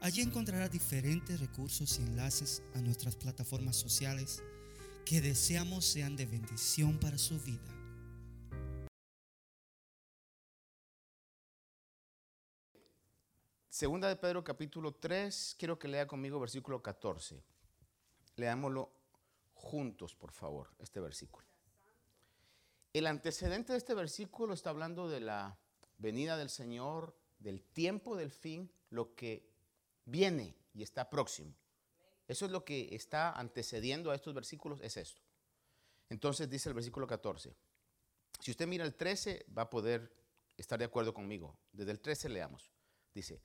Allí encontrará diferentes recursos y enlaces a nuestras plataformas sociales que deseamos sean de bendición para su vida. Segunda de Pedro capítulo 3, quiero que lea conmigo versículo 14. Leámoslo juntos, por favor, este versículo. El antecedente de este versículo está hablando de la venida del Señor, del tiempo del fin, lo que viene y está próximo. Eso es lo que está antecediendo a estos versículos, es esto. Entonces dice el versículo 14. Si usted mira el 13, va a poder estar de acuerdo conmigo. Desde el 13 leamos. Dice,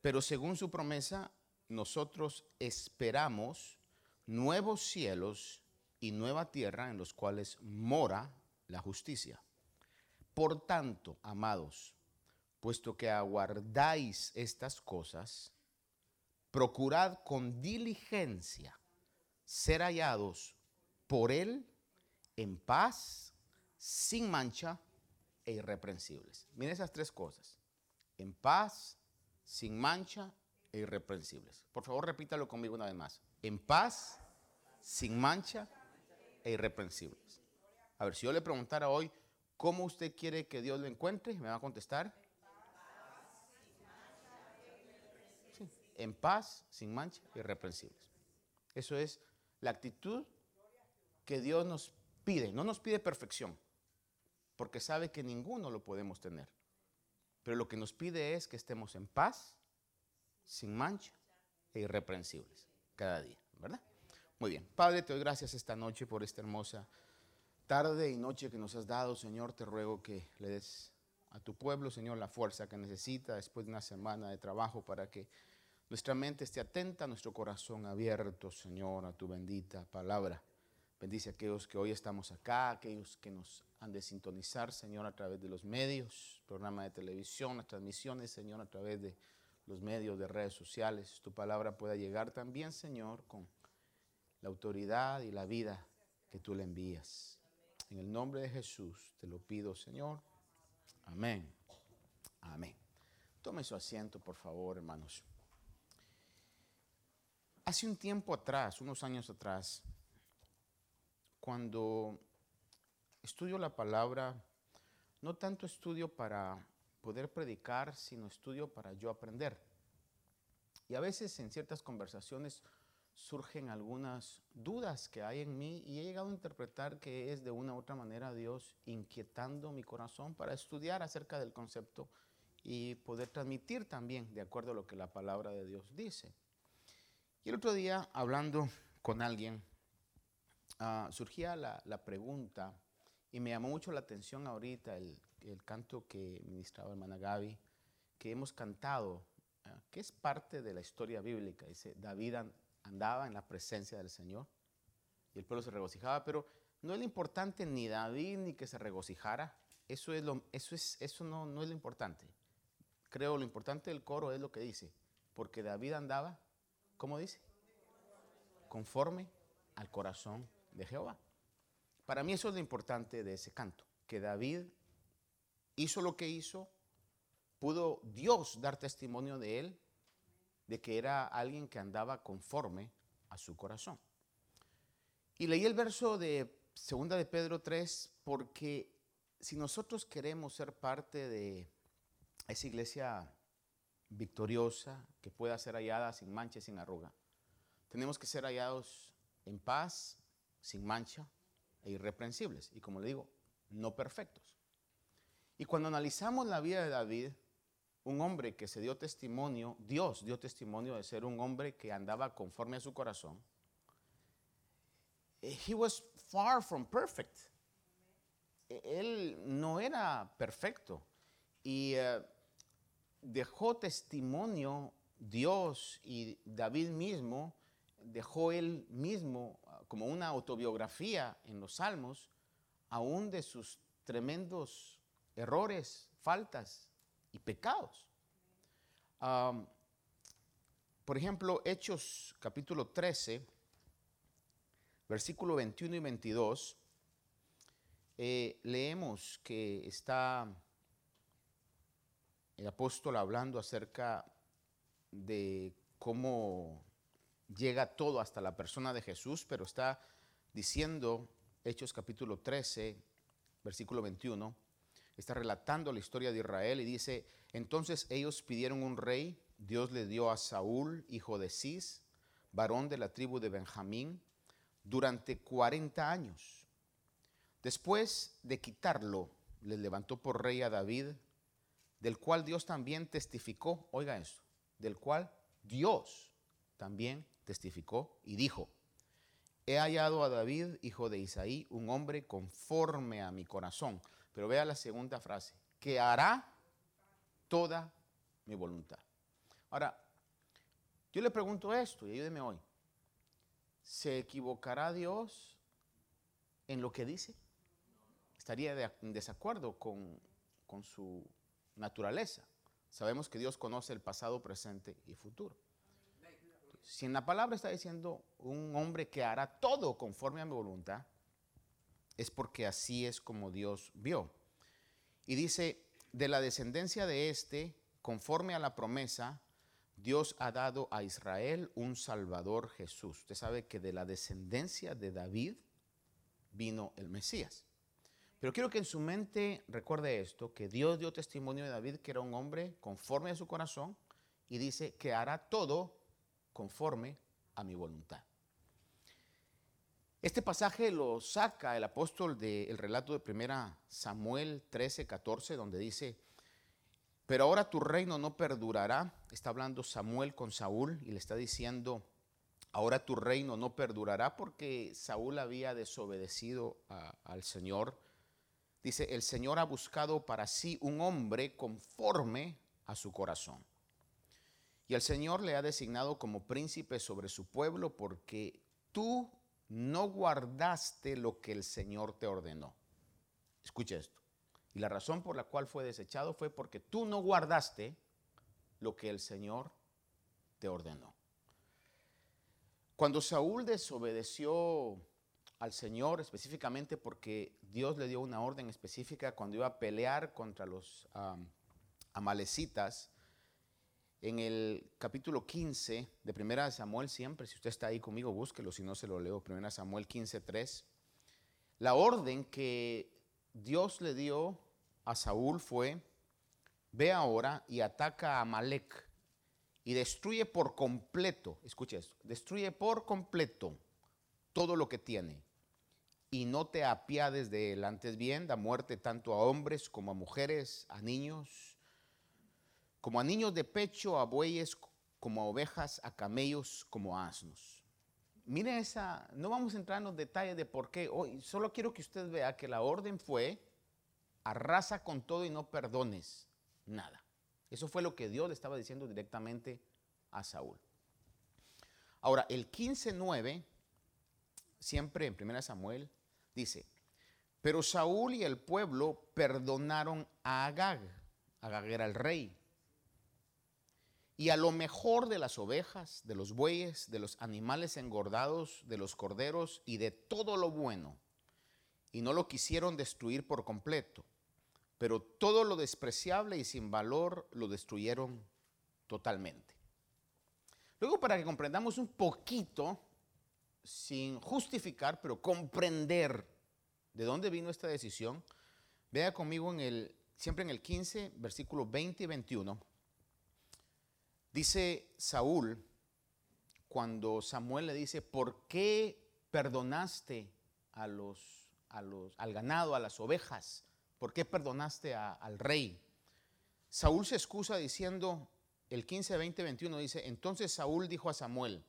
pero según su promesa, nosotros esperamos nuevos cielos y nueva tierra en los cuales mora la justicia. Por tanto, amados, puesto que aguardáis estas cosas, procurad con diligencia ser hallados por Él en paz, sin mancha e irreprensibles. Miren esas tres cosas. En paz, sin mancha e irreprensibles. Por favor, repítalo conmigo una vez más. En paz, sin mancha e irreprensibles. A ver, si yo le preguntara hoy, ¿cómo usted quiere que Dios lo encuentre? Me va a contestar en paz, sin mancha, irreprensibles. Eso es la actitud que Dios nos pide. No nos pide perfección, porque sabe que ninguno lo podemos tener. Pero lo que nos pide es que estemos en paz, sin mancha e irreprensibles cada día, ¿verdad? Muy bien. Padre, te doy gracias esta noche por esta hermosa tarde y noche que nos has dado, Señor. Te ruego que le des a tu pueblo, Señor, la fuerza que necesita después de una semana de trabajo para que nuestra mente esté atenta, nuestro corazón abierto, Señor, a tu bendita palabra. Bendice a aquellos que hoy estamos acá, aquellos que nos han de sintonizar, Señor, a través de los medios, programa de televisión, las transmisiones, Señor, a través de los medios de redes sociales. Tu palabra pueda llegar también, Señor, con la autoridad y la vida que tú le envías. En el nombre de Jesús te lo pido, Señor. Amén. Amén. Tome su asiento, por favor, hermanos. Hace un tiempo atrás, unos años atrás, cuando estudio la palabra, no tanto estudio para poder predicar, sino estudio para yo aprender. Y a veces en ciertas conversaciones surgen algunas dudas que hay en mí y he llegado a interpretar que es de una u otra manera Dios inquietando mi corazón para estudiar acerca del concepto y poder transmitir también de acuerdo a lo que la palabra de Dios dice. Y el otro día, hablando con alguien, ah, surgía la, pregunta, y me llamó mucho la atención ahorita el, canto que ministraba hermana Gaby, que hemos cantado, ah, que es parte de la historia bíblica. Dice, David andaba en la presencia del Señor y el pueblo se regocijaba, pero no es lo importante ni David ni que se regocijara. Eso, es lo, eso, es, eso no, no es lo importante. Creo lo importante del coro es lo que dice, porque David andaba ¿Cómo dice? Conforme al corazón de Jehová. Para mí eso es lo importante de ese canto, que David hizo lo que hizo, pudo Dios dar testimonio de él, de que era alguien que andaba conforme a su corazón. Y leí el verso de segunda de Pedro 3 porque si nosotros queremos ser parte de esa iglesia victoriosa, que pueda ser hallada sin mancha y sin arruga. Tenemos que ser hallados en paz, sin mancha e irreprensibles. Y como le digo, no perfectos. Y cuando analizamos la vida de David, un hombre que se dio testimonio, Dios dio testimonio de ser un hombre que andaba conforme a su corazón, he was far from perfect. Él no era perfecto. Y eh, dejó testimonio Dios y David mismo dejó él mismo ah, como una autobiografía en los salmos, aún de sus tremendos errores, faltas y pecados. por ejemplo, Hechos capítulo 13, versículo 21 y 22, eh, leemos que está el apóstol hablando acerca de cómo llega todo hasta la persona de Jesús, pero está diciendo, Hechos capítulo 13, versículo 21, está relatando la historia de Israel y dice, entonces ellos pidieron un rey, Dios le dio a Saúl, hijo de Cis, varón de la tribu de Benjamín, durante 40 años. Después de quitarlo, le levantó por rey a David, del cual Dios también testificó, oiga eso, del cual Dios también testificó y dijo, he hallado a David, hijo de Isaí, un hombre conforme a mi corazón. Pero vea la segunda frase, que hará toda mi voluntad. Ahora, yo le pregunto esto y ayúdeme hoy. ¿Se equivocará Dios en lo que dice? ¿Estaría en desacuerdo con, con su naturaleza? Sabemos que Dios conoce el pasado, presente y futuro. Si en la palabra está diciendo un hombre que hará todo conforme a mi voluntad, es porque así es como Dios vio. Y dice, de la descendencia de este, conforme a la promesa, Dios ha dado a Israel un Salvador Jesús. Usted sabe que de la descendencia de David vino el Mesías. Pero quiero que en su mente recuerde esto, que Dios dio testimonio de David que era un hombre conforme a su corazón y dice que hará todo conforme a mi voluntad. Este pasaje lo saca el apóstol del relato de 1 Samuel 13, 14, donde dice, pero ahora tu reino no perdurará. Está hablando Samuel con Saúl y le está diciendo, ahora tu reino no perdurará porque Saúl había desobedecido al Señor Dice, el Señor ha buscado para sí un hombre conforme a su corazón. Y el Señor le ha designado como príncipe sobre su pueblo porque tú no guardaste lo que el Señor te ordenó. Escucha esto. Y la razón por la cual fue desechado fue porque tú no guardaste lo que el Señor te ordenó. Cuando Saúl desobedeció al Señor específicamente porque Dios le dio una orden específica cuando iba a pelear contra los amalecitas. En el capítulo 15 de 1 Samuel, siempre, si usted está ahí conmigo, búsquelo, si no se lo leo, 1 Samuel 15, 3. La orden que Dios le dio a Saúl fue, ve ahora y ataca a Amalek y destruye por completo, escuche esto, destruye por completo todo lo que tiene y no te apiades de él. Antes bien, da muerte tanto a hombres como a mujeres, a niños, como a niños de pecho, a bueyes, como a ovejas, a camellos, como a asnos. Mire esa, no vamos a entrar en los detalles de por qué. Hoy solo quiero que usted vea que la orden fue arrasa con todo y no perdones nada. Eso fue lo que Dios le estaba diciendo directamente a Saúl. Ahora, el 15.9, siempre en 1 Samuel, Dice, pero Saúl y el pueblo perdonaron a Agag. Agag era el rey. Y a lo mejor de las ovejas, de los bueyes, de los animales engordados, de los corderos y de todo lo bueno. Y no lo quisieron destruir por completo. Pero todo lo despreciable y sin valor lo destruyeron totalmente. Luego, para que comprendamos un poquito sin justificar, pero comprender de dónde vino esta decisión, vea conmigo en el, siempre en el 15, versículos 20 y 21. Dice Saúl, cuando Samuel le dice, ¿por qué perdonaste a los, a los, al ganado, a las ovejas? ¿Por qué perdonaste al rey? Saúl se excusa diciendo, el 15, 20, 21 dice, entonces Saúl dijo a Samuel,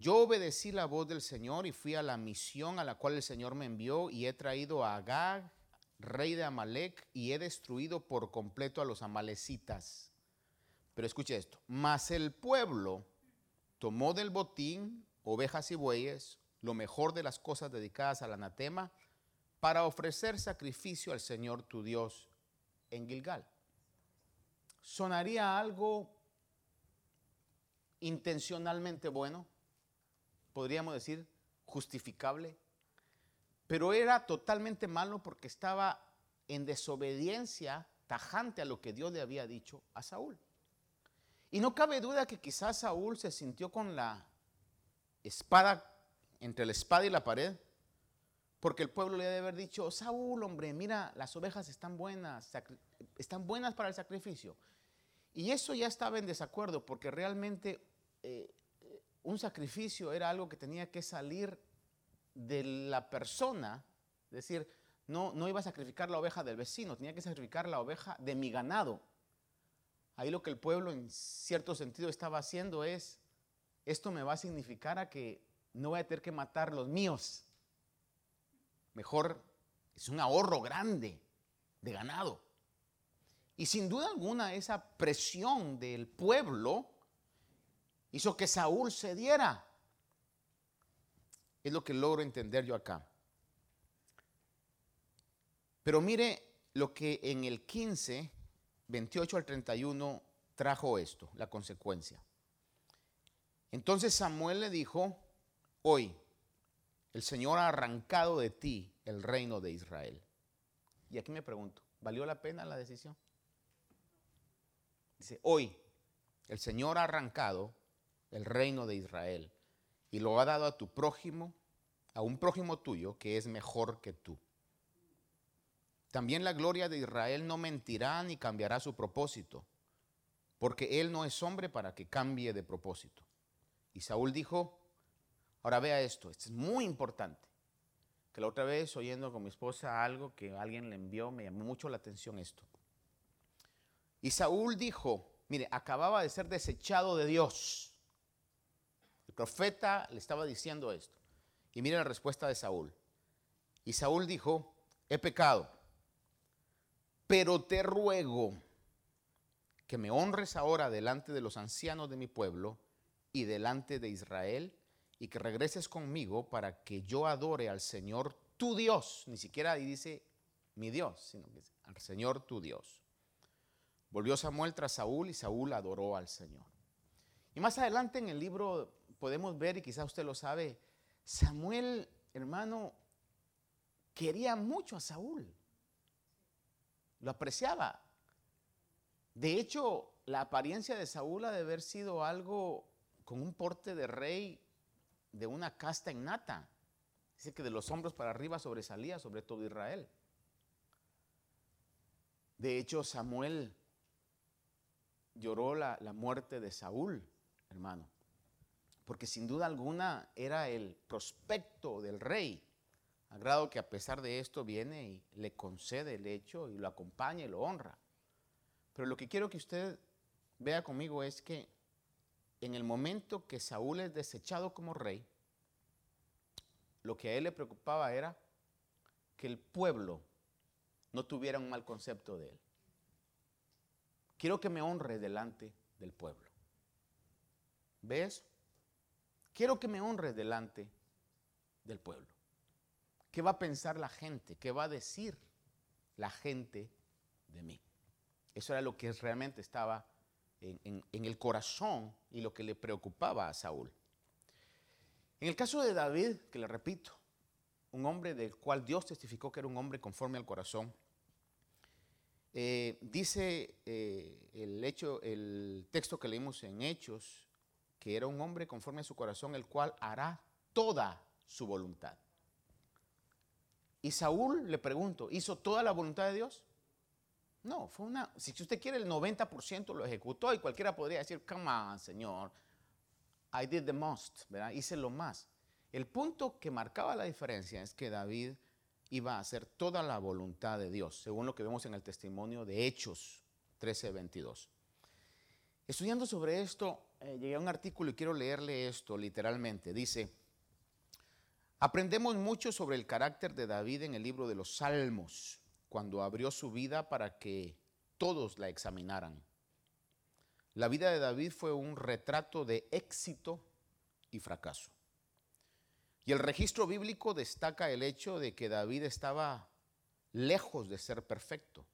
yo obedecí la voz del Señor y fui a la misión a la cual el Señor me envió y he traído a Agag, rey de Amalek, y he destruido por completo a los amalecitas. Pero escuche esto, mas el pueblo tomó del botín ovejas y bueyes, lo mejor de las cosas dedicadas al anatema, para ofrecer sacrificio al Señor tu Dios en Gilgal. ¿Sonaría algo intencionalmente bueno? Podríamos decir justificable. Pero era totalmente malo porque estaba en desobediencia tajante a lo que Dios le había dicho a Saúl. Y no cabe duda que quizás Saúl se sintió con la espada, entre la espada y la pared, porque el pueblo le debe haber dicho, Saúl, hombre, mira, las ovejas están buenas, están buenas para el sacrificio. Y eso ya estaba en desacuerdo, porque realmente eh, un sacrificio era algo que tenía que salir de la persona, es decir, no, no iba a sacrificar la oveja del vecino, tenía que sacrificar la oveja de mi ganado. Ahí lo que el pueblo en cierto sentido estaba haciendo es, esto me va a significar a que no voy a tener que matar los míos. Mejor es un ahorro grande de ganado. Y sin duda alguna esa presión del pueblo hizo que Saúl cediera. Es lo que logro entender yo acá. Pero mire lo que en el 15, 28 al 31 trajo esto, la consecuencia. Entonces Samuel le dijo, hoy el Señor ha arrancado de ti el reino de Israel. Y aquí me pregunto, ¿valió la pena la decisión? Dice, hoy el Señor ha arrancado el reino de Israel y lo ha dado a tu prójimo, a un prójimo tuyo que es mejor que tú. También la gloria de Israel no mentirá ni cambiará su propósito, porque él no es hombre para que cambie de propósito. Y Saúl dijo, ahora vea esto, esto es muy importante, que la otra vez oyendo con mi esposa algo que alguien le envió, me llamó mucho la atención esto. Y Saúl dijo, mire, acababa de ser desechado de Dios. El profeta le estaba diciendo esto. Y mire la respuesta de Saúl. Y Saúl dijo, he pecado, pero te ruego que me honres ahora delante de los ancianos de mi pueblo y delante de Israel, y que regreses conmigo para que yo adore al Señor tu Dios. Ni siquiera ahí dice mi Dios, sino que al Señor tu Dios. Volvió Samuel tras Saúl y Saúl adoró al Señor. Y más adelante en el libro podemos ver, y quizás usted lo sabe, Samuel, hermano, quería mucho a Saúl. Lo apreciaba. De hecho, la apariencia de Saúl ha de haber sido algo con un porte de rey de una casta innata. Dice que de los hombros para arriba sobresalía sobre todo Israel. De hecho, Samuel lloró la, la, muerte de Saúl, hermano, porque sin duda alguna era el prospecto del rey, a grado que a pesar de esto viene y le concede el hecho y lo acompaña y lo honra. Pero lo que quiero que usted vea conmigo es que en el momento que Saúl es desechado como rey, lo que a él le preocupaba era que el pueblo no tuviera un mal concepto de él. Quiero que me honre delante del pueblo. ¿Ves? Quiero que me honre delante del pueblo. ¿Qué va a pensar la gente? ¿Qué va a decir la gente de mí? Eso era lo que realmente estaba en, el corazón y lo que le preocupaba a Saúl. En el caso de David, que le repito, un hombre del cual Dios testificó que era un hombre conforme al corazón, eh, dice eh, el, el texto que leímos en Hechos, que era un hombre conforme a su corazón, el cual hará toda su voluntad. Y Saúl, le pregunto, ¿hizo toda la voluntad de Dios? No, fue una, si usted quiere el 90% lo ejecutó y cualquiera podría decir, come on, Señor, I did the most, ¿verdad? Hice lo más. El punto que marcaba la diferencia es que David iba a hacer toda la voluntad de Dios, según lo que vemos en el testimonio de Hechos 13:22. Estudiando sobre esto, eh, llegué a un artículo y quiero leerle esto literalmente. Dice, aprendemos mucho sobre el carácter de David en el libro de los Salmos cuando abrió su vida para que todos la examinaran. la vida de David fue un retrato de éxito y fracaso. Y el registro bíblico destaca el hecho de que David estaba lejos de ser perfecto.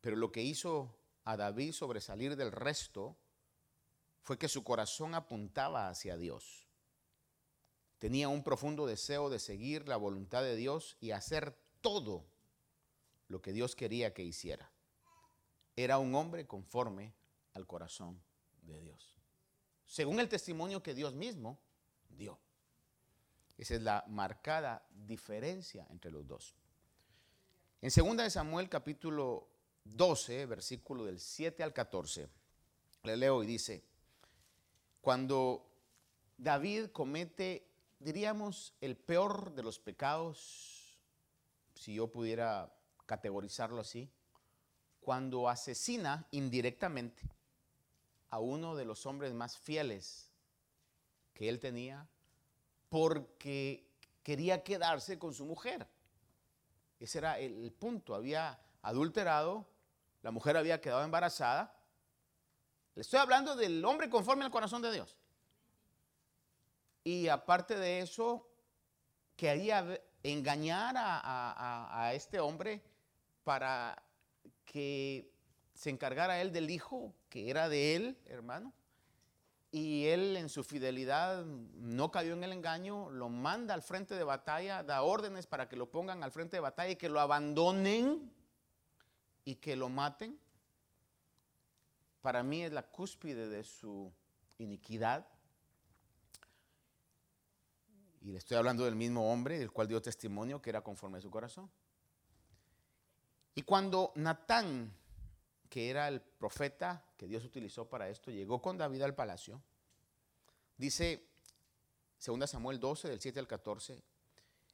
Pero lo que hizo a David sobresalir del resto fue que su corazón apuntaba hacia Dios. Tenía un profundo deseo de seguir la voluntad de Dios y hacer todo lo que Dios quería que hiciera. Era un hombre conforme al corazón de Dios. Según el testimonio que Dios mismo dio. Esa es la marcada diferencia entre los dos. En 2 de Samuel capítulo 12, versículo del 7 al 14, le leo y dice, cuando David comete, diríamos, el peor de los pecados, si yo pudiera categorizarlo así, cuando asesina indirectamente a uno de los hombres más fieles que él tenía porque quería quedarse con su mujer. Ese era el punto. Había adulterado, la mujer había quedado embarazada. Le estoy hablando del hombre conforme al corazón de Dios. Y aparte de eso, quería engañar a, a este hombre para que se encargara él del hijo que era de él, hermano. Y él en su fidelidad no cayó en el engaño, lo manda al frente de batalla, da órdenes para que lo pongan al frente de batalla y que lo abandonen y que lo maten. Para mí es la cúspide de su iniquidad. Y le estoy hablando del mismo hombre, del cual dio testimonio que era conforme a su corazón. Y cuando Natán, que era el profeta que Dios utilizó para esto, llegó con David al palacio, dice 2 Samuel 12, del 7 al 14,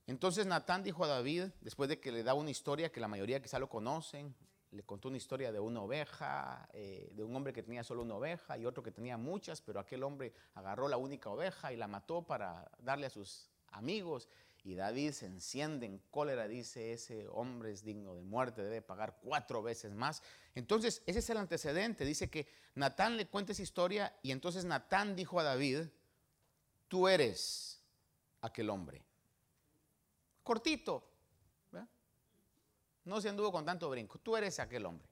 entonces Natán dijo a David, después de que le da una historia que la mayoría quizá lo conocen, le contó una historia de una oveja, eh, de un hombre que tenía solo una oveja y otro que tenía muchas, pero aquel hombre agarró la única oveja y la mató para darle a sus amigos. Y David se enciende en cólera, dice, ese hombre es digno de muerte, debe pagar cuatro veces más. Entonces, ese es el antecedente. Dice que Natán le cuenta esa historia y entonces Natán dijo a David, tú eres aquel hombre. Cortito. No se anduvo con tanto brinco. Tú eres aquel hombre.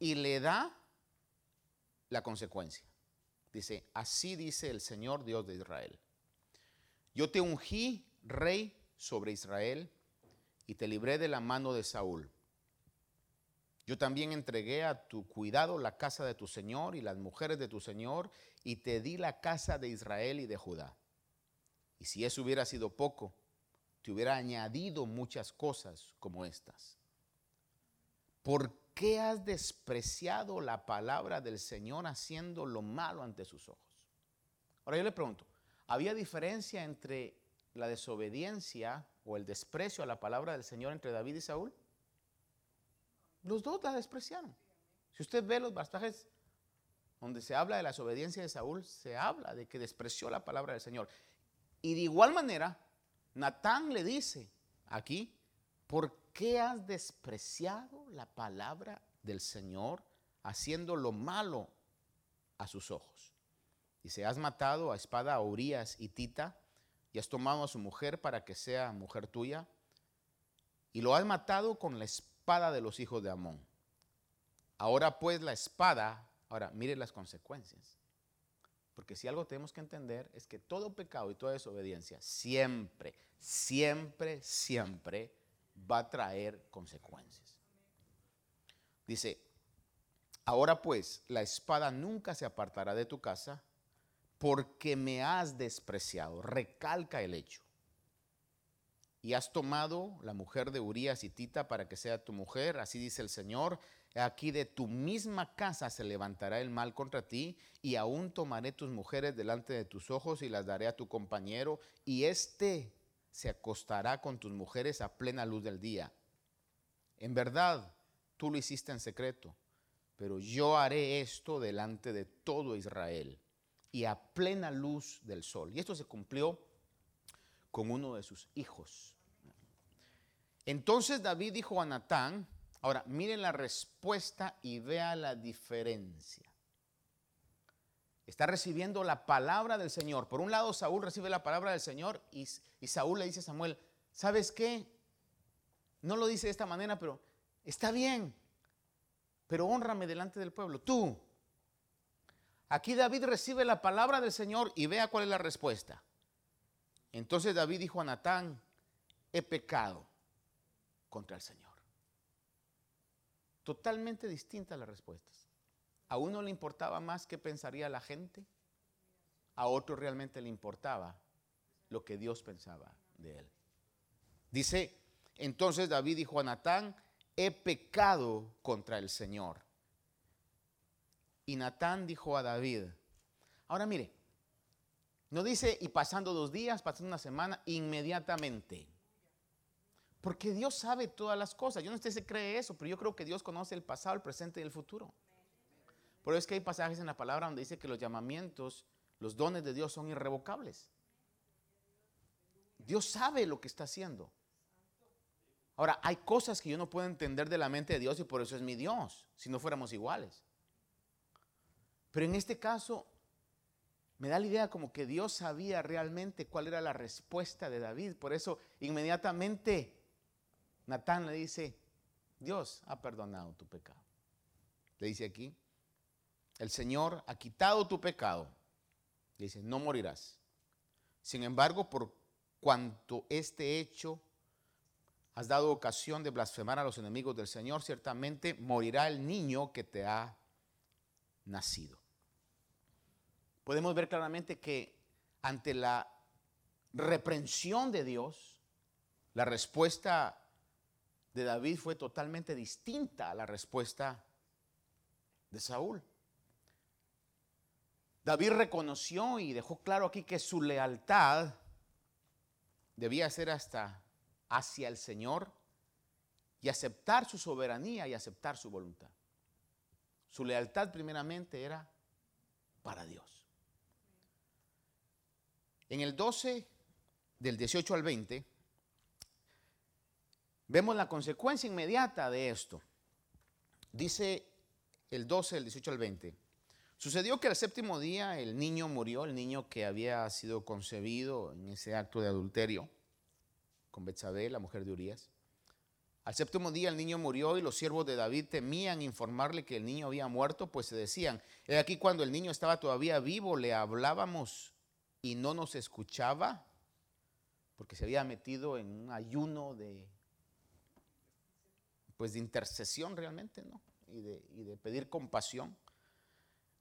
Y le da la consecuencia. Dice, así dice el Señor Dios de Israel. Yo te ungí rey sobre Israel y te libré de la mano de Saúl. Yo también entregué a tu cuidado la casa de tu Señor y las mujeres de tu Señor y te di la casa de Israel y de Judá. Y si eso hubiera sido poco, hubiera añadido muchas cosas como estas. ¿Por qué has despreciado la palabra del Señor haciendo lo malo ante sus ojos? Ahora yo le pregunto, ¿había diferencia entre la desobediencia o el desprecio a la palabra del Señor entre David y Saúl? Los dos la despreciaron. Si usted ve los pasajes donde se habla de la desobediencia de Saúl, se habla de que despreció la palabra del Señor. Y de igual manera, Natán le dice aquí, ¿por qué has despreciado la palabra del Señor haciendo lo malo a sus ojos? Dice, has matado a espada a Urias y Tita y has tomado a su mujer para que sea mujer tuya y lo has matado con la espada de los hijos de Amón. Ahora pues la espada, ahora mire las consecuencias. Porque si algo tenemos que entender es que todo pecado y toda desobediencia siempre, siempre, siempre va a traer consecuencias. Dice, ahora pues la espada nunca se apartará de tu casa porque me has despreciado. Recalca el hecho. Y has tomado la mujer de Urías y Tita para que sea tu mujer, así dice el Señor. Aquí de tu misma casa se levantará el mal contra ti, y aún tomaré tus mujeres delante de tus ojos y las daré a tu compañero, y éste se acostará con tus mujeres a plena luz del día. En verdad, tú lo hiciste en secreto, pero yo haré esto delante de todo Israel y a plena luz del sol. Y esto se cumplió con uno de sus hijos. Entonces David dijo a Natán, Ahora, miren la respuesta y vea la diferencia. Está recibiendo la palabra del Señor. Por un lado, Saúl recibe la palabra del Señor y, y Saúl le dice a Samuel, ¿sabes qué? No lo dice de esta manera, pero está bien, pero honrame delante del pueblo. Tú. Aquí David recibe la palabra del Señor y vea cuál es la respuesta. Entonces David dijo a Natán, he pecado contra el Señor. Totalmente distintas las respuestas. A uno le importaba más qué pensaría la gente, a otro realmente le importaba lo que Dios pensaba de él. Dice, entonces David dijo a Natán, he pecado contra el Señor. Y Natán dijo a David, ahora mire, no dice y pasando dos días, pasando una semana, inmediatamente. Porque Dios sabe todas las cosas. Yo no sé si cree eso, pero yo creo que Dios conoce el pasado, el presente y el futuro. Por eso es que hay pasajes en la palabra donde dice que los llamamientos, los dones de Dios son irrevocables. Dios sabe lo que está haciendo. Ahora, hay cosas que yo no puedo entender de la mente de Dios y por eso es mi Dios, si no fuéramos iguales. Pero en este caso, me da la idea como que Dios sabía realmente cuál era la respuesta de David. Por eso, inmediatamente, Natán le dice, Dios ha perdonado tu pecado. Le dice aquí, el Señor ha quitado tu pecado. Le dice, no morirás. Sin embargo, por cuanto este hecho has dado ocasión de blasfemar a los enemigos del Señor, ciertamente morirá el niño que te ha nacido. Podemos ver claramente que ante la reprensión de Dios, la respuesta de David fue totalmente distinta a la respuesta de Saúl. David reconoció y dejó claro aquí que su lealtad debía ser hasta hacia el Señor y aceptar su soberanía y aceptar su voluntad. Su lealtad primeramente era para Dios. En el 12, del 18 al 20, vemos la consecuencia inmediata de esto. Dice el 12, del 18 al 20. Sucedió que al séptimo día el niño murió, el niño que había sido concebido en ese acto de adulterio con Betsabé, la mujer de Urias. Al séptimo día el niño murió y los siervos de David temían informarle que el niño había muerto, pues se decían, he aquí cuando el niño estaba todavía vivo, le hablábamos y no nos escuchaba, porque se había metido en un ayuno de, pues de intercesión realmente, ¿no? Y de, y de pedir compasión.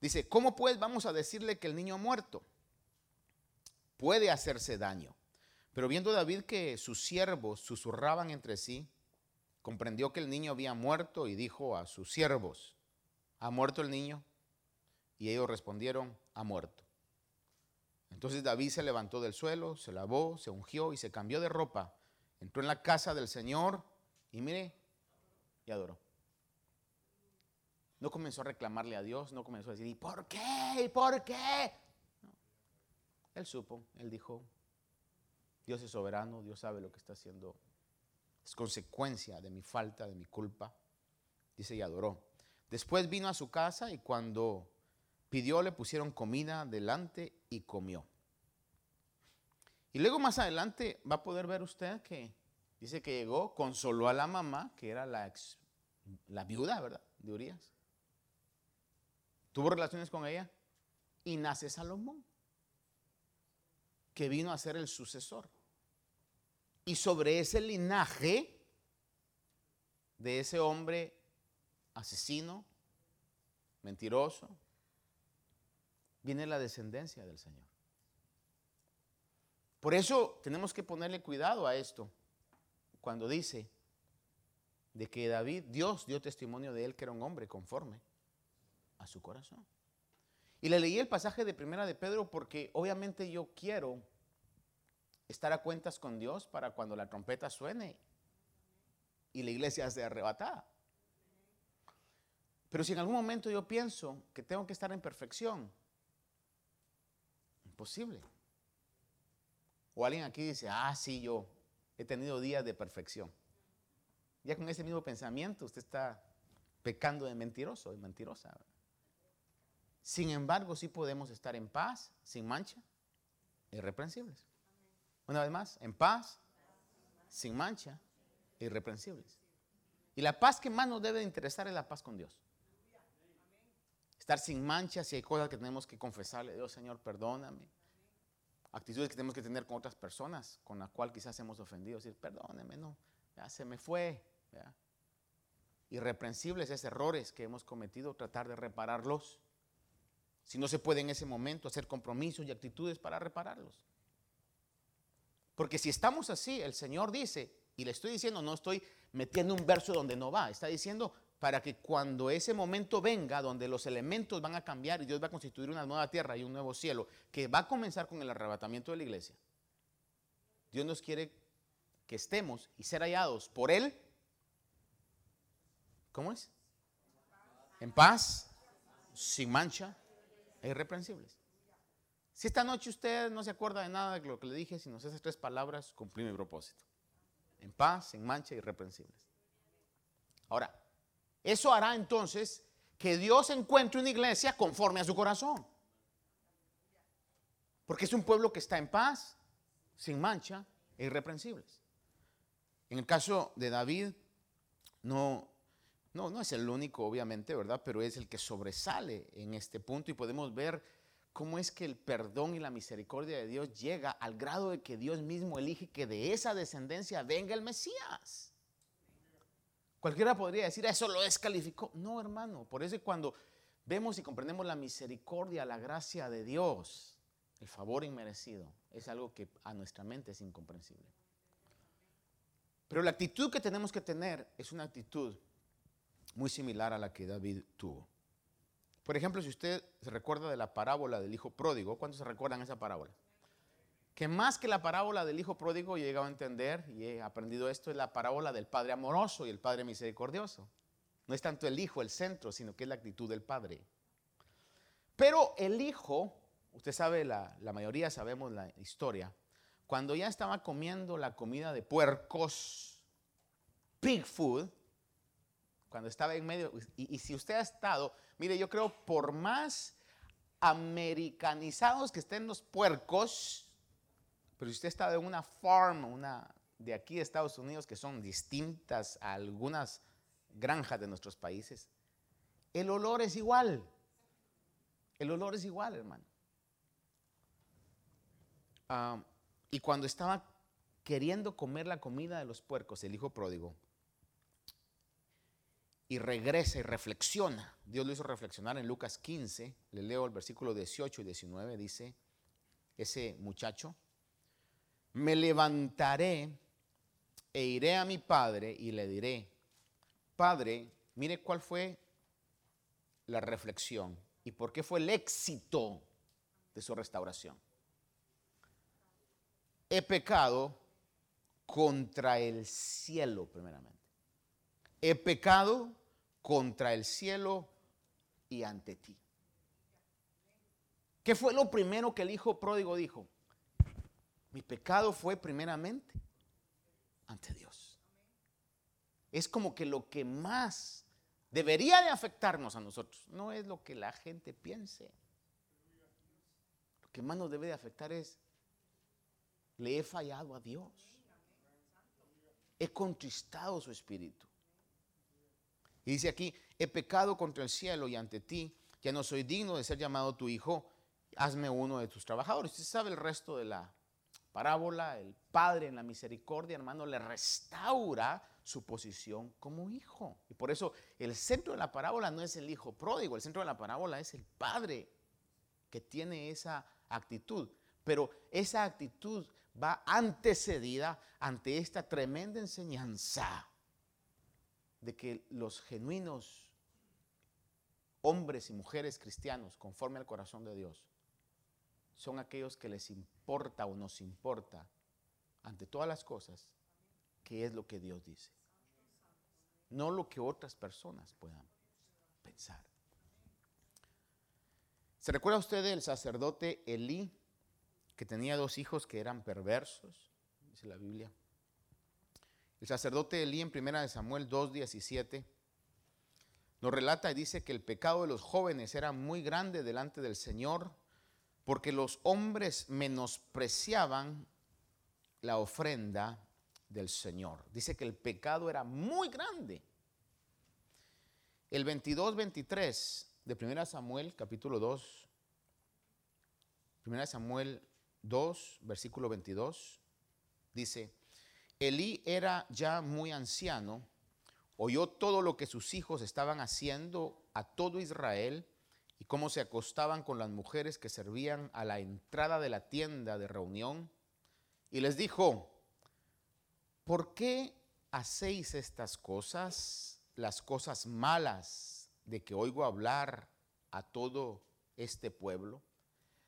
Dice, ¿cómo pues vamos a decirle que el niño ha muerto? Puede hacerse daño. Pero viendo David que sus siervos susurraban entre sí, comprendió que el niño había muerto y dijo a sus siervos, ¿ha muerto el niño? Y ellos respondieron, ha muerto. Entonces David se levantó del suelo, se lavó, se ungió y se cambió de ropa. Entró en la casa del Señor y mire, y adoró. No comenzó a reclamarle a Dios, no comenzó a decir, ¿y por qué? ¿Y por qué? Él supo, él dijo, Dios es soberano, Dios sabe lo que está haciendo. Es consecuencia de mi falta, de mi culpa. Dice y adoró. Después vino a su casa y cuando pidió le pusieron comida delante y comió. Y luego más adelante va a poder ver usted que dice que llegó, consoló a la mamá, que era la, la viuda, ¿verdad? De Urias. Tuvo relaciones con ella y nace Salomón, que vino a ser el sucesor. Y sobre ese linaje de ese hombre asesino, mentiroso, viene la descendencia del Señor. Por eso tenemos que ponerle cuidado a esto cuando dice de que David, Dios dio testimonio de él que era un hombre conforme a su corazón. Y le leí el pasaje de Primera de Pedro porque obviamente yo quiero estar a cuentas con Dios para cuando la trompeta suene y la iglesia sea arrebatada. Pero si en algún momento yo pienso que tengo que estar en perfección, imposible. O alguien aquí dice, ah, sí, yo he tenido días de perfección. Ya con ese mismo pensamiento usted está pecando de mentiroso y mentirosa. Sin embargo, sí podemos estar en paz, sin mancha, irreprensibles. Una vez más, en paz, sin mancha, irreprensibles. Y la paz que más nos debe interesar es la paz con Dios. Estar sin mancha, si hay cosas que tenemos que confesarle, Dios Señor, perdóname. Actitudes que tenemos que tener con otras personas, con las cuales quizás hemos ofendido, decir, perdóneme, no, ya se me fue. Irreprensibles esos errores que hemos cometido, tratar de repararlos. Si no se puede en ese momento hacer compromisos y actitudes para repararlos. Porque si estamos así, el Señor dice, y le estoy diciendo, no estoy metiendo un verso donde no va, está diciendo para que cuando ese momento venga, donde los elementos van a cambiar y Dios va a constituir una nueva tierra y un nuevo cielo, que va a comenzar con el arrebatamiento de la iglesia, Dios nos quiere que estemos y ser hallados por Él. ¿Cómo es? En paz, sin mancha e irreprensibles. Si esta noche usted no se acuerda de nada de lo que le dije, sino esas tres palabras, cumplí mi propósito. En paz, sin mancha e irreprensibles. Ahora, eso hará entonces que Dios encuentre una iglesia conforme a su corazón. Porque es un pueblo que está en paz, sin mancha e irreprensibles. En el caso de David, no, no, no es el único, obviamente, ¿verdad? Pero es el que sobresale en este punto y podemos ver cómo es que el perdón y la misericordia de Dios llega al grado de que Dios mismo elige que de esa descendencia venga el Mesías. Cualquiera podría decir, eso lo descalificó. No, hermano, por eso cuando vemos y comprendemos la misericordia, la gracia de Dios, el favor inmerecido, es algo que a nuestra mente es incomprensible. Pero la actitud que tenemos que tener es una actitud muy similar a la que David tuvo. Por ejemplo, si usted se recuerda de la parábola del hijo pródigo, ¿cuántos se recuerdan esa parábola? Que más que la parábola del hijo pródigo, he llegado a entender y he aprendido esto, es la parábola del padre amoroso y el padre misericordioso. No es tanto el hijo el centro, sino que es la actitud del padre. Pero el hijo, usted sabe, la, la mayoría sabemos la historia, cuando ya estaba comiendo la comida de puercos, pig food, cuando estaba en medio, y, si usted ha estado, mire, yo creo, por más americanizados que estén los puercos, pero si usted está en una farm, una de aquí de Estados Unidos, que son distintas a algunas granjas de nuestros países, el olor es igual. El olor es igual, hermano. Ah, y cuando estaba queriendo comer la comida de los puercos, el hijo pródigo, y regresa y reflexiona, Dios lo hizo reflexionar en Lucas 15, le leo el versículo 18 y 19, dice, ese muchacho, me levantaré e iré a mi padre y le diré, Padre, mire cuál fue la reflexión y por qué fue el éxito de su restauración he pecado contra el cielo primeramente. He pecado contra el cielo y ante ti. ¿Qué fue lo primero que el hijo pródigo dijo? Mi pecado fue primeramente ante Dios. Es como que lo que más debería de afectarnos a nosotros no es lo que la gente piense. Lo que más nos debe de afectar es le he fallado a Dios. He contristado su espíritu. Y dice aquí, he pecado contra el cielo y ante ti, ya no soy digno de ser llamado tu hijo, hazme uno de tus trabajadores. Usted sabe el resto de la parábola, el Padre en la misericordia, hermano, le restaura su posición como hijo. Y por eso el centro de la parábola no es el hijo pródigo, el centro de la parábola es el Padre que tiene esa actitud. Pero esa actitud va antecedida ante esta tremenda enseñanza de que los genuinos hombres y mujeres cristianos conforme al corazón de Dios son aquellos que les importa o nos importa ante todas las cosas qué es lo que Dios dice. No lo que otras personas puedan pensar. ¿Se recuerda usted del sacerdote Elí? que tenía dos hijos que eran perversos, dice la Biblia. El sacerdote Elí en 1 Samuel 2.17 nos relata y dice que el pecado de los jóvenes era muy grande delante del Señor porque los hombres menospreciaban la ofrenda del Señor. Dice que el pecado era muy grande. El 22-23 de 1 Samuel, capítulo 2, 1 Samuel 2, versículo 22, dice, Elí era ya muy anciano, oyó todo lo que sus hijos estaban haciendo a todo Israel y cómo se acostaban con las mujeres que servían a la entrada de la tienda de reunión, y les dijo, ¿por qué hacéis estas cosas, las cosas malas de que oigo hablar a todo este pueblo?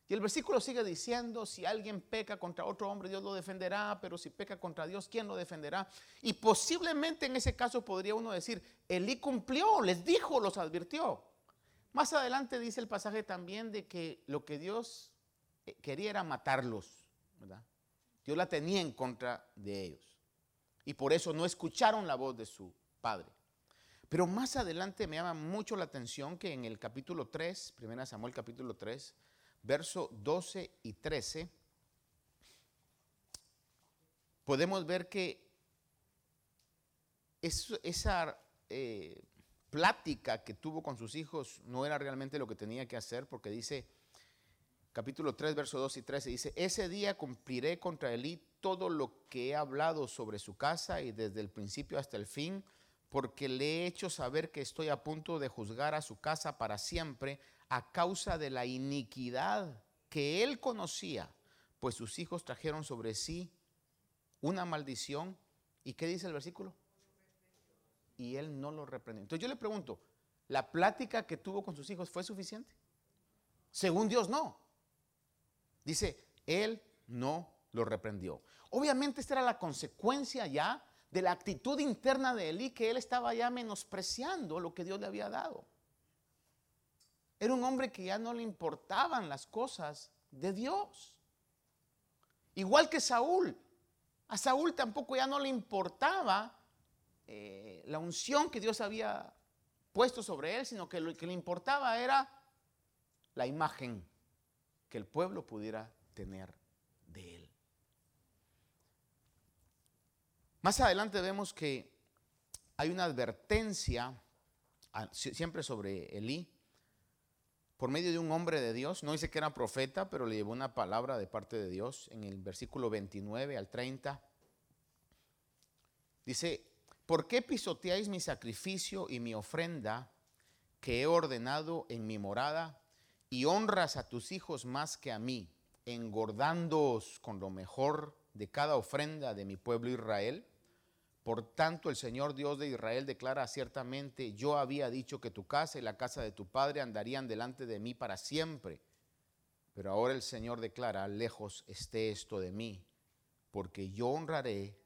Y el versículo sigue diciendo, si alguien peca contra otro hombre, Dios lo defenderá, pero si peca contra Dios, ¿quién lo defenderá? Y posiblemente en ese caso podría uno decir, Elí cumplió, les dijo, los advirtió. Más adelante dice el pasaje también de que lo que Dios eh, quería era matarlos, ¿verdad? Dios la tenía en contra de ellos. Y por eso no escucharon la voz de su padre. Pero más adelante me llama mucho la atención que en el capítulo 3, 1 Samuel capítulo 3, verso 12 y 13, podemos ver que esa eh, plática que tuvo con sus hijos no era realmente lo que tenía que hacer, porque dice, capítulo 3, verso 2 y 13, dice, ese día cumpliré contra Elí todo lo que he hablado sobre su casa y desde el principio hasta el fin, porque le he hecho saber que estoy a punto de juzgar a su casa para siempre a causa de la iniquidad que él conocía, pues sus hijos trajeron sobre sí una maldición. ¿Y qué dice el versículo? Y él no lo reprendió. Entonces yo le pregunto, ¿la plática que tuvo con sus hijos fue suficiente? Según Dios, no. Dice, él no lo reprendió. Obviamente esta era la consecuencia ya de la actitud interna de Elí, que él estaba ya menospreciando lo que Dios le había dado. Era un hombre que ya no le importaban las cosas de Dios. Igual que Saúl. A Saúl tampoco ya no le importaba eh, la unción que Dios había puesto sobre él, sino que lo que le importaba era la imagen que el pueblo pudiera tener de él. Más adelante vemos que hay una advertencia siempre sobre Elí por medio de un hombre de Dios. No dice que era profeta, pero le llevó una palabra de parte de Dios en el versículo 29 al 30. Dice, ¿por qué pisoteáis mi sacrificio y mi ofrenda que he ordenado en mi morada y honras a tus hijos más que a mí, engordándoos con lo mejor de cada ofrenda de mi pueblo Israel? Por tanto, el Señor Dios de Israel declara ciertamente, yo había dicho que tu casa y la casa de tu padre andarían delante de mí para siempre. Pero ahora el Señor declara, lejos esté esto de mí, porque yo honraré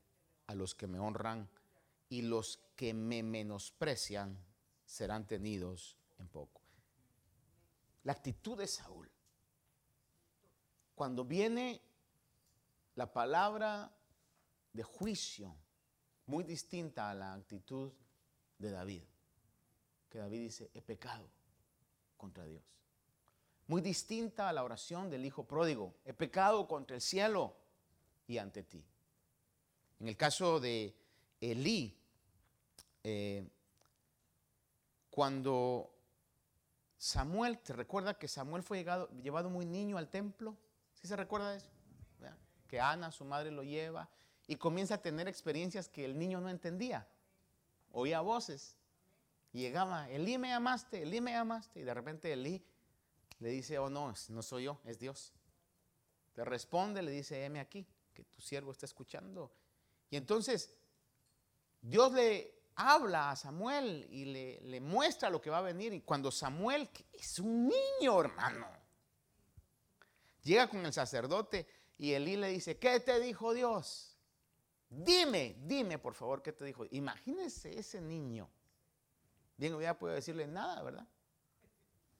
a los que me honran y los que me menosprecian serán tenidos en poco. La actitud de Saúl. Cuando viene la palabra de juicio, muy distinta a la actitud de David, que David dice, he pecado contra Dios. Muy distinta a la oración del hijo pródigo, he pecado contra el cielo y ante ti. En el caso de Elí, eh, cuando Samuel, ¿te recuerda que Samuel fue llevado muy niño al templo? ¿Sí se recuerda eso? Que Ana, su madre, lo lleva y comienza a tener experiencias que el niño no entendía. Oía voces. Llegaba, Elí me llamaste, Elí me llamaste. Y de repente Elí le dice, oh no, no soy yo, es Dios. Le responde, le dice, heme aquí, que tu siervo está escuchando. Y entonces Dios le habla a Samuel y le, le muestra lo que va a venir. Y cuando Samuel, que es un niño hermano, llega con el sacerdote y Elí le dice, ¿qué te dijo Dios? Dime, dime por favor qué te dijo. Imagínese ese niño. Bien, ya puedo decirle nada, ¿verdad?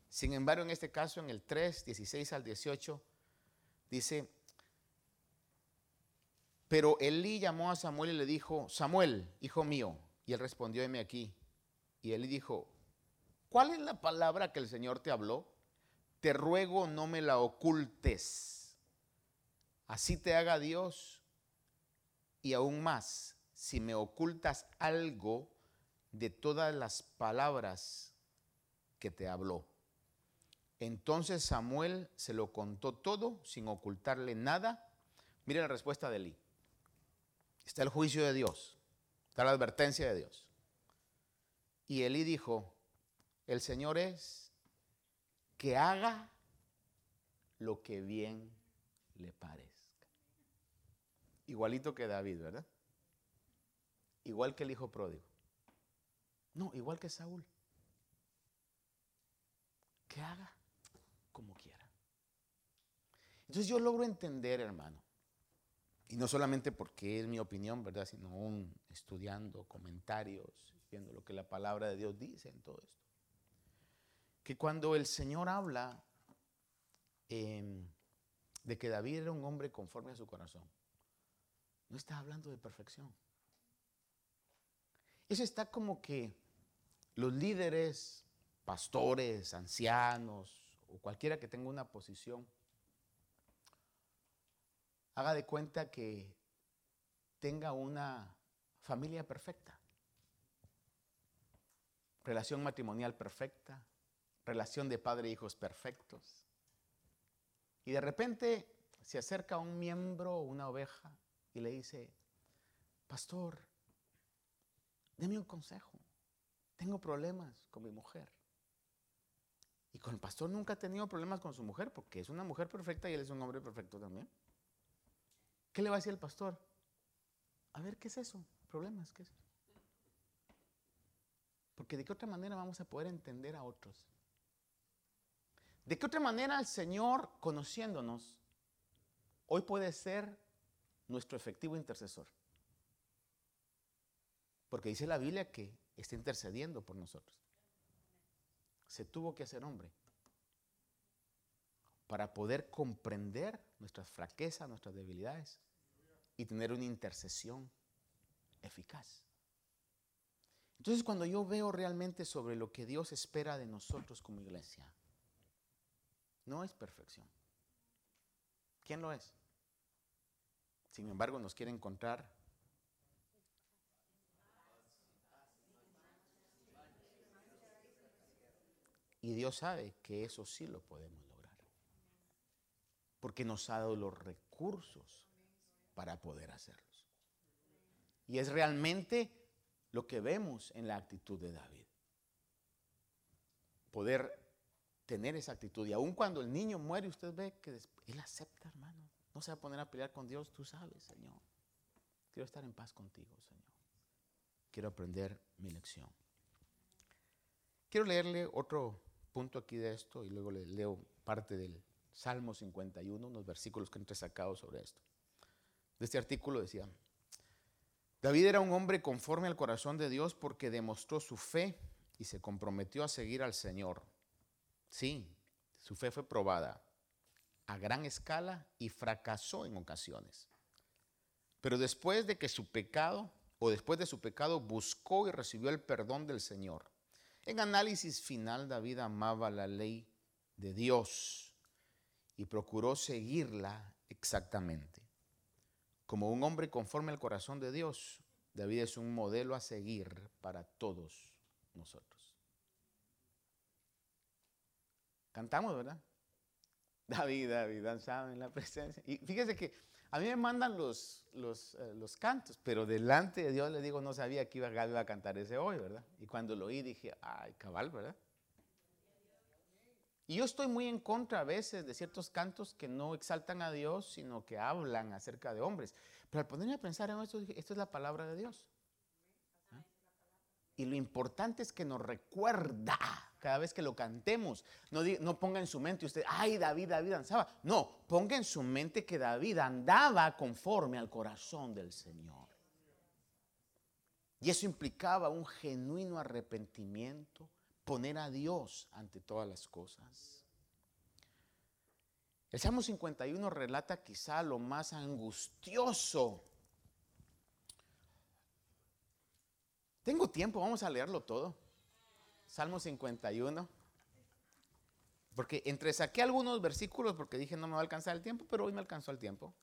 Sin embargo, en este caso, en el 3, 16 al 18, dice, Pero Elí llamó a Samuel y le dijo, Samuel, hijo mío. Y él respondió, heme aquí. Y Elí dijo, ¿cuál es la palabra que el Señor te habló? Te ruego no me la ocultes. Así te haga Dios. Y aún más, si me ocultas algo de todas las palabras que te habló. Entonces Samuel se lo contó todo sin ocultarle nada. Mire la respuesta de Elí. Está el juicio de Dios, está la advertencia de Dios. Y Elí dijo, el Señor es que haga lo que bien le parezca. Igualito que David, ¿verdad? Igual que el hijo pródigo. No, igual que Saúl. Que haga como quiera. Entonces yo logro entender, hermano, y no solamente porque es mi opinión, ¿verdad? Sino aún estudiando comentarios, viendo lo que la palabra de Dios dice en todo esto. Que cuando el Señor habla em, de que David era un hombre conforme a su corazón, no está hablando de perfección. Eso está como que los líderes, pastores, ancianos o cualquiera que tenga una posición, haga de cuenta que tenga una familia perfecta, relación matrimonial perfecta, relación de padre e hijos perfectos. Y de repente se acerca un miembro, una oveja, y le dice, pastor, deme un consejo, tengo problemas con mi mujer. Y con el pastor nunca ha tenido problemas con su mujer, porque es una mujer perfecta y él es un hombre perfecto también. ¿Qué le va a decir el pastor? A ver, ¿qué es eso? Problemas, ¿qué es eso? Porque de qué otra manera vamos a poder entender a otros. ¿De qué otra manera el Señor, conociéndonos, hoy puede ser nuestro efectivo intercesor? Porque dice la Biblia que está intercediendo por nosotros. Se tuvo que hacer hombre para poder comprender nuestras fraquezas, nuestras debilidades y tener una intercesión eficaz. Entonces cuando yo veo realmente sobre lo que Dios espera de nosotros como iglesia, no es perfección. ¿Quién lo es? Sin embargo, nos quiere encontrar Y Dios sabe que eso sí lo podemos porque nos ha dado los recursos para poder hacerlos. Y es realmente lo que vemos en la actitud de David. Poder tener esa actitud. Y aun cuando el niño muere, usted ve que él acepta, hermano. No se va a poner a pelear con Dios, tú sabes, Señor. Quiero estar en paz contigo, Señor. Quiero aprender mi lección. Quiero leerle otro punto aquí de esto y luego le leo parte del Salmo 51, unos versículos que he sacado sobre esto. De este artículo decía, David era un hombre conforme al corazón de Dios porque demostró su fe y se comprometió a seguir al Señor. Sí, su fe fue probada a gran escala y fracasó en ocasiones. Pero después de que su pecado, o después de su pecado, buscó y recibió el perdón del Señor. En análisis final, David amaba la ley de Dios y procuró seguirla exactamente. Como un hombre conforme al corazón de Dios, David es un modelo a seguir para todos nosotros. Cantamos, ¿verdad? David, David, danzaba en la presencia. Y fíjese que a mí me mandan los, los, eh, los cantos, pero delante de Dios le digo, no sabía que iba, iba a cantar ese hoy, ¿verdad? Y cuando lo oí dije, ay, cabal, ¿verdad? Y yo estoy muy en contra a veces de ciertos cantos que no exaltan a Dios, sino que hablan acerca de hombres. Pero al ponerme a pensar en esto, dije, esto es la palabra de Dios. Y lo importante es que nos recuerda cada vez que lo cantemos. No, no ponga en su mente usted, ay, David, David danzaba. No, ponga en su mente que David andaba conforme al corazón del Señor. Y eso implicaba un genuino arrepentimiento poner a Dios ante todas las cosas. El Salmo 51 relata quizá lo más angustioso. Tengo tiempo, vamos a leerlo todo. Salmo 51. Porque entre saqué algunos versículos porque dije no me va a alcanzar el tiempo, pero hoy me alcanzó el tiempo.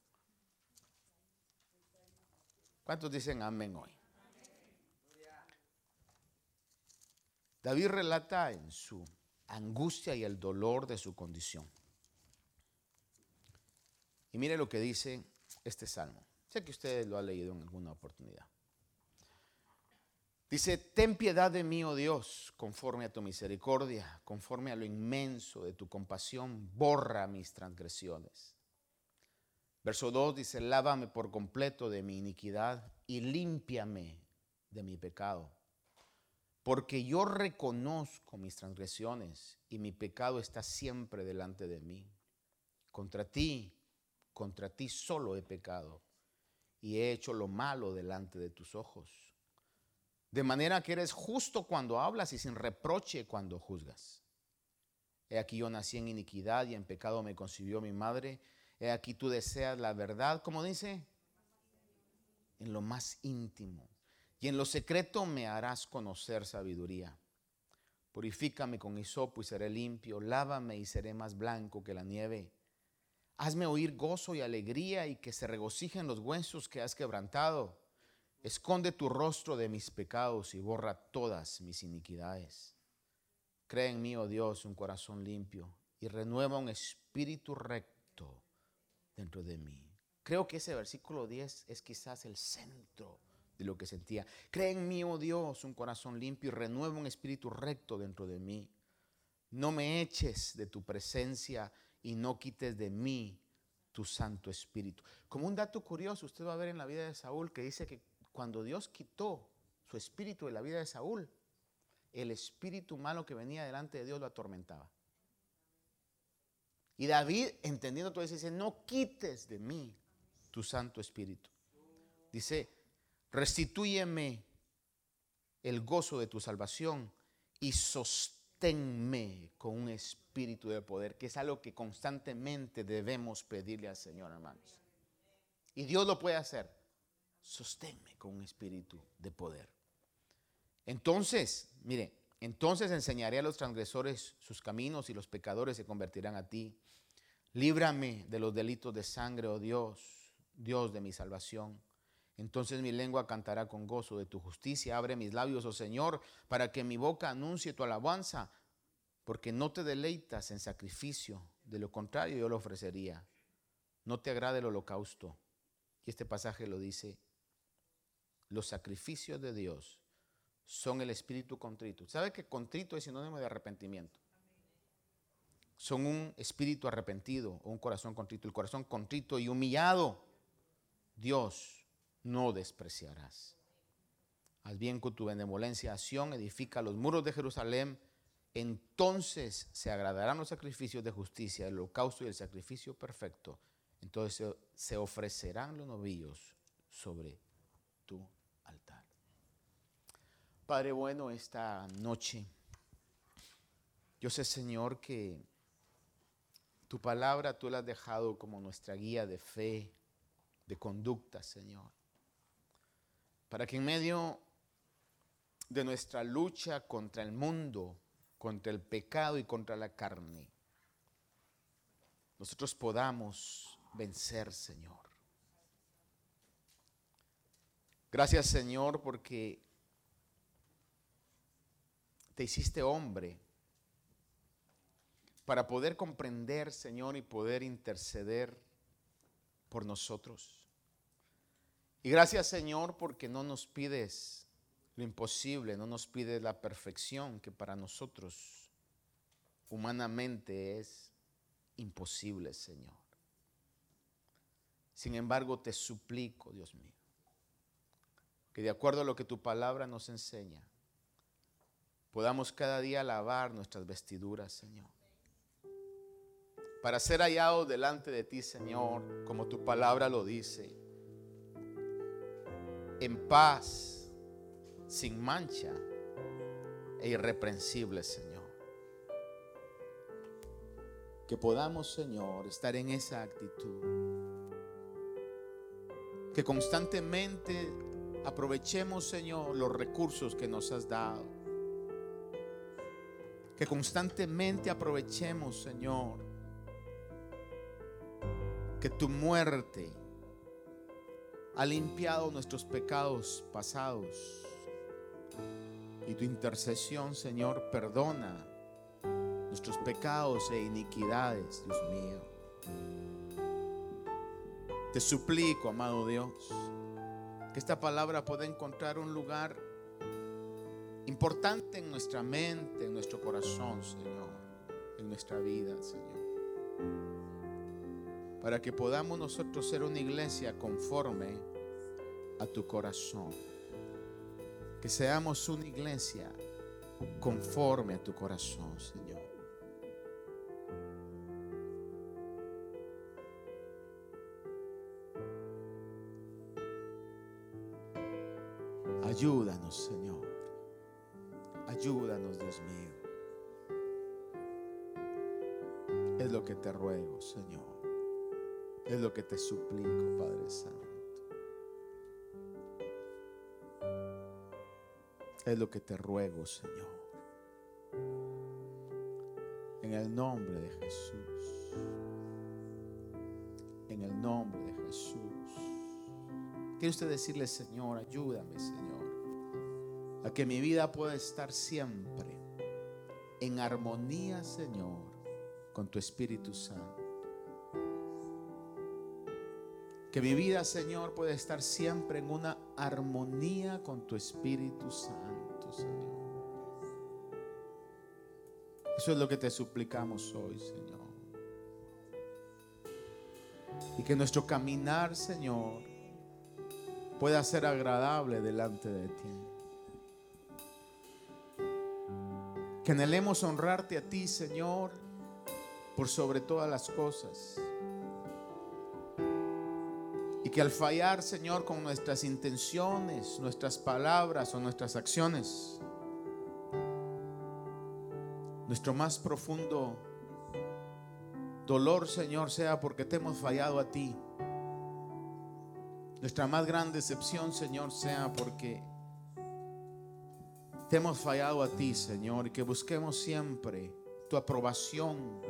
¿Cuántos dicen amén hoy? David relata en su angustia y el dolor de su condición. Y mire lo que dice este salmo. Sé que ustedes lo han leído en alguna oportunidad. Dice, ten piedad de mí, oh Dios, conforme a tu misericordia, conforme a lo inmenso de tu compasión, borra mis transgresiones. Verso 2 dice, lávame por completo de mi iniquidad y límpiame de mi pecado. Porque yo reconozco mis transgresiones y mi pecado está siempre delante de mí. Contra ti, contra ti solo he pecado y he hecho lo malo delante de tus ojos de manera que eres justo cuando hablas y sin reproche cuando juzgas. He aquí yo nací en iniquidad y en pecado me concibió mi madre. He aquí tú deseas la verdad, como dice, en lo más íntimo. Y en lo secreto me harás conocer sabiduría. Purifícame con hisopo y seré limpio. Lávame y seré más blanco que la nieve. Hazme oír gozo y alegría y que se regocijen los huesos que has quebrantado. Esconde tu rostro de mis pecados y borra todas mis iniquidades. Cree en mí, oh Dios, un corazón limpio y renueva un espíritu recto dentro de mí. Creo que ese versículo 10 es quizás el centro de lo que sentía. Cree en mí, oh Dios, un corazón limpio y renueva un espíritu recto dentro de mí. No me eches de tu presencia y no quites de mí tu Santo Espíritu. Como un dato curioso, usted va a ver en la vida de Saúl que dice que cuando Dios quitó su espíritu de la vida de Saúl, el espíritu malo que venía delante de Dios lo atormentaba. Y David, entendiendo todo eso, dice, no quites de mí tu Santo Espíritu. Dice, restitúyeme el gozo de tu salvación y sosténme con un espíritu de poder, que es algo que constantemente debemos pedirle al Señor, hermanos. Y Dios lo puede hacer sosténme con un espíritu de poder. Entonces, mire, entonces enseñaré a los transgresores sus caminos y los pecadores se convertirán a ti. Líbrame de los delitos de sangre, oh Dios, Dios de mi salvación. Entonces mi lengua cantará con gozo de tu justicia. Abre mis labios, oh Señor, para que mi boca anuncie tu alabanza, porque no te deleitas en sacrificio, de lo contrario yo lo ofrecería. No te agrada el holocausto. Y este pasaje lo dice los sacrificios de Dios son el espíritu contrito. ¿Sabe que contrito es sinónimo de arrepentimiento? Son un espíritu arrepentido o un corazón contrito. El corazón contrito y humillado, Dios no despreciarás. Haz bien con tu benevolencia, acción, edifica los muros de Jerusalén. Entonces se agradarán los sacrificios de justicia, el holocausto y el sacrificio perfecto. Entonces se ofrecerán los novillos sobre tu Padre bueno, esta noche, yo sé Señor que tu palabra tú la has dejado como nuestra guía de fe, de conducta, Señor. Para que en medio de nuestra lucha contra el mundo, contra el pecado y contra la carne, nosotros podamos vencer, Señor. Gracias, Señor, porque te hiciste hombre para poder comprender, Señor, y poder interceder por nosotros. Y gracias, Señor, porque no nos pides lo imposible, no nos pides la perfección que para nosotros humanamente es imposible, Señor. Sin embargo, te suplico, Dios mío, que de acuerdo a lo que tu palabra nos enseña, podamos cada día lavar nuestras vestiduras, Señor. Para ser hallados delante de ti, Señor, como tu palabra lo dice, en paz, sin mancha e irreprensible, Señor. Que podamos, Señor, estar en esa actitud. Que constantemente aprovechemos, Señor, los recursos que nos has dado. Que constantemente aprovechemos, Señor, que tu muerte ha limpiado nuestros pecados pasados. Y tu intercesión, Señor, perdona nuestros pecados e iniquidades, Dios mío. Te suplico, amado Dios, que esta palabra pueda encontrar un lugar importante en nuestra mente, en nuestro corazón, Señor, en nuestra vida, Señor. Para que podamos nosotros ser una iglesia conforme a tu corazón. Que seamos una iglesia conforme a tu corazón, Señor. Ayúdanos, Señor. Ayúdanos, Dios mío. Es lo que te ruego, Señor. Es lo que te suplico, Padre Santo. Es lo que te ruego, Señor. En el nombre de Jesús. En el nombre de Jesús. Quiere usted decirle, Señor, ayúdame, Señor, a que mi vida pueda estar siempre en armonía, Señor, con tu Espíritu Santo. Que mi vida, Señor, pueda estar siempre en una armonía con tu Espíritu Santo, Señor. Eso es lo que te suplicamos hoy, Señor. Y que nuestro caminar, Señor, pueda ser agradable delante de ti. Que anhelemos honrarte a ti, Señor, por sobre todas las cosas. Que al fallar, Señor, con nuestras intenciones, nuestras palabras o nuestras acciones, nuestro más profundo dolor, Señor, sea porque te hemos fallado a ti. Nuestra más gran decepción, Señor, sea porque te hemos fallado a ti, Señor, y que busquemos siempre tu aprobación,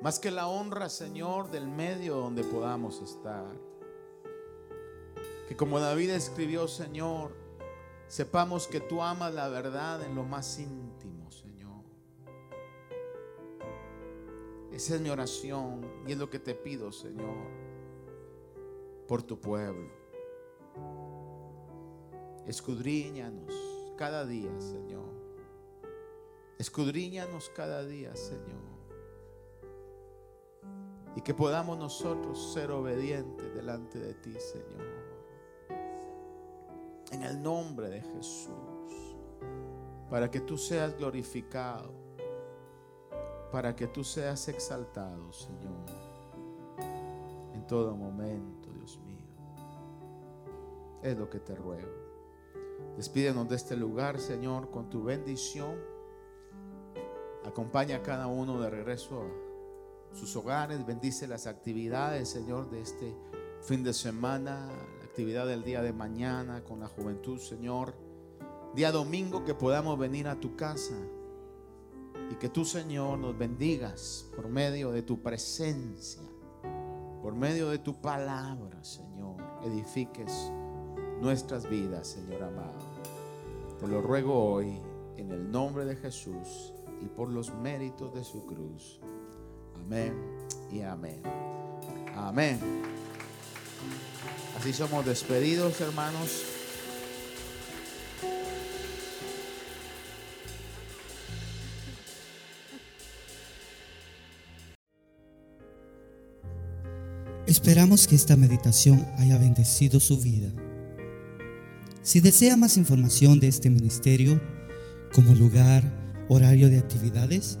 más que la honra, Señor, del medio donde podamos estar. Que como David escribió, Señor, sepamos que tú amas la verdad en lo más íntimo, Señor. Esa es mi oración y es lo que te pido, Señor por tu pueblo. Escudriñanos cada día, Señor. Escudriñanos cada día, Señor. Y que podamos nosotros ser obedientes delante de ti, Señor. En el nombre de Jesús. Para que tú seas glorificado. Para que tú seas exaltado, Señor. En todo momento es lo que te ruego. Despídenos de este lugar, Señor, con tu bendición. Acompaña a cada uno de regreso a sus hogares. Bendice las actividades, Señor, de este fin de semana, la actividad del día de mañana con la juventud, Señor. Día domingo que podamos venir a tu casa y que tú, Señor, nos bendigas por medio de tu presencia, por medio de tu palabra, Señor. Edifiques nuestras vidas, Señor amado. Te lo ruego hoy en el nombre de Jesús y por los méritos de su cruz. Amén y amén. Amén. Así somos despedidos, hermanos. Esperamos que esta meditación haya bendecido su vida. Si desea más información de este ministerio, como lugar, horario de actividades,